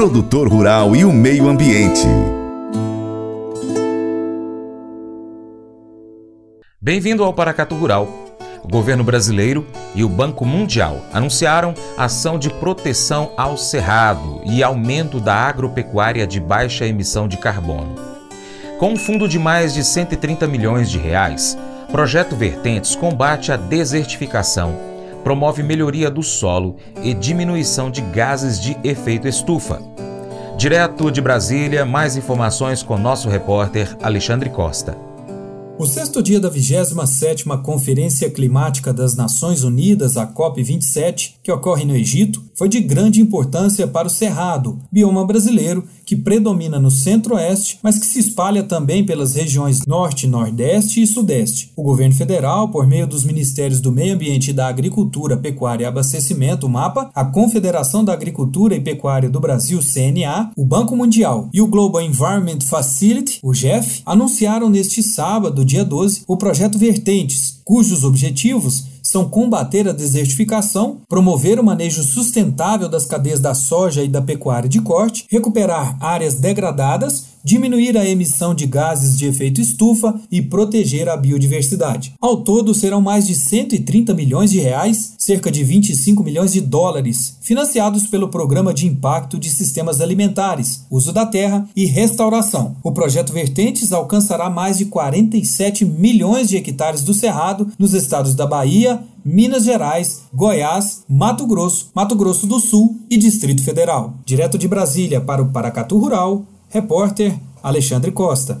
produtor rural e o meio ambiente. Bem-vindo ao Paracatu Rural. O governo brasileiro e o Banco Mundial anunciaram ação de proteção ao cerrado e aumento da agropecuária de baixa emissão de carbono. Com um fundo de mais de 130 milhões de reais, Projeto Vertentes combate a desertificação, promove melhoria do solo e diminuição de gases de efeito estufa. Direto de Brasília, mais informações com nosso repórter Alexandre Costa. O sexto dia da 27ª Conferência Climática das Nações Unidas, a COP27, que ocorre no Egito, foi de grande importância para o Cerrado, bioma brasileiro que predomina no centro-oeste, mas que se espalha também pelas regiões norte, nordeste e sudeste. O governo federal, por meio dos Ministérios do Meio Ambiente e da Agricultura, Pecuária e Abastecimento, MAPA, a Confederação da Agricultura e Pecuária do Brasil, CNA, o Banco Mundial e o Global Environment Facility, o GEF, anunciaram neste sábado, dia 12, o projeto Vertentes, cujos objetivos são combater a desertificação, promover o manejo sustentável das cadeias da soja e da pecuária de corte, recuperar áreas degradadas diminuir a emissão de gases de efeito estufa e proteger a biodiversidade. Ao todo, serão mais de 130 milhões de reais, cerca de 25 milhões de dólares, financiados pelo Programa de Impacto de Sistemas Alimentares, Uso da Terra e Restauração. O projeto Vertentes alcançará mais de 47 milhões de hectares do Cerrado nos estados da Bahia, Minas Gerais, Goiás, Mato Grosso, Mato Grosso do Sul e Distrito Federal. Direto de Brasília para o Paracatu Rural, Repórter Alexandre Costa.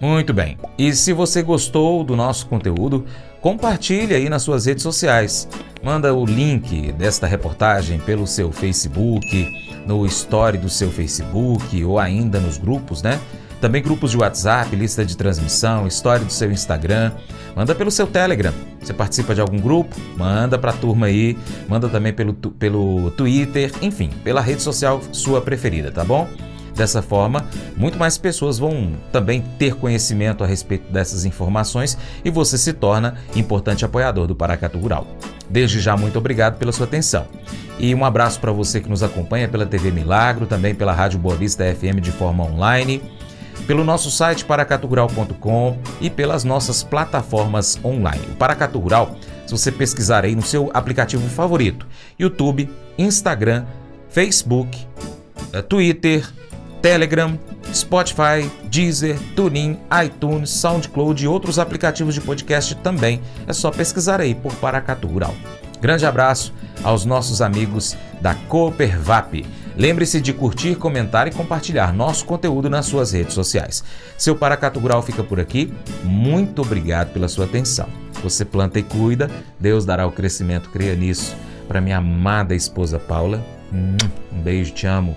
Muito bem. E se você gostou do nosso conteúdo, compartilhe aí nas suas redes sociais. Manda o link desta reportagem pelo seu Facebook, no story do seu Facebook ou ainda nos grupos, né? Também grupos de WhatsApp, lista de transmissão, história do seu Instagram. Manda pelo seu Telegram. Você participa de algum grupo? Manda para a turma aí. Manda também pelo, pelo Twitter, enfim, pela rede social sua preferida, tá bom? Dessa forma, muito mais pessoas vão também ter conhecimento a respeito dessas informações e você se torna importante apoiador do Paracatu Rural. Desde já, muito obrigado pela sua atenção. E um abraço para você que nos acompanha pela TV Milagro, também pela Rádio Boa Vista FM de forma online, pelo nosso site paracaturural.com e pelas nossas plataformas online. O Paracatu Rural, se você pesquisar aí no seu aplicativo favorito, YouTube, Instagram, Facebook, eh, Twitter, Telegram, Spotify, Deezer, TuneIn, iTunes, SoundCloud e outros aplicativos de podcast também. É só pesquisar aí por Paracatu Rural. Grande abraço aos nossos amigos da Coopervap. Lembre-se de curtir, comentar e compartilhar nosso conteúdo nas suas redes sociais. Seu Paracatu Rural fica por aqui. Muito obrigado pela sua atenção. Você planta e cuida, Deus dará o crescimento, creia nisso. Para minha amada esposa Paula, um beijo, te amo.